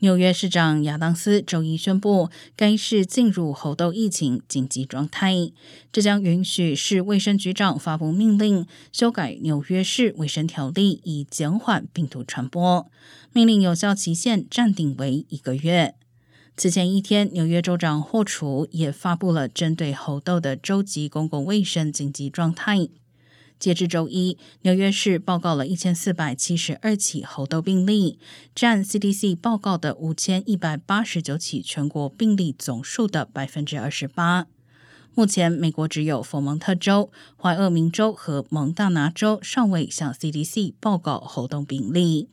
纽约市长亚当斯周一宣布，该市进入猴痘疫情紧急状态，这将允许市卫生局长发布命令，修改纽约市卫生条例，以减缓病毒传播。命令有效期限暂定为一个月。此前一天，纽约州长霍楚也发布了针对猴痘的州级公共卫生紧急状态。截至周一，纽约市报告了一千四百七十二起猴痘病例，占 CDC 报告的五千一百八十九起全国病例总数的百分之二十八。目前，美国只有佛蒙特州、怀俄明州和蒙大拿州尚未向 CDC 报告猴痘病例。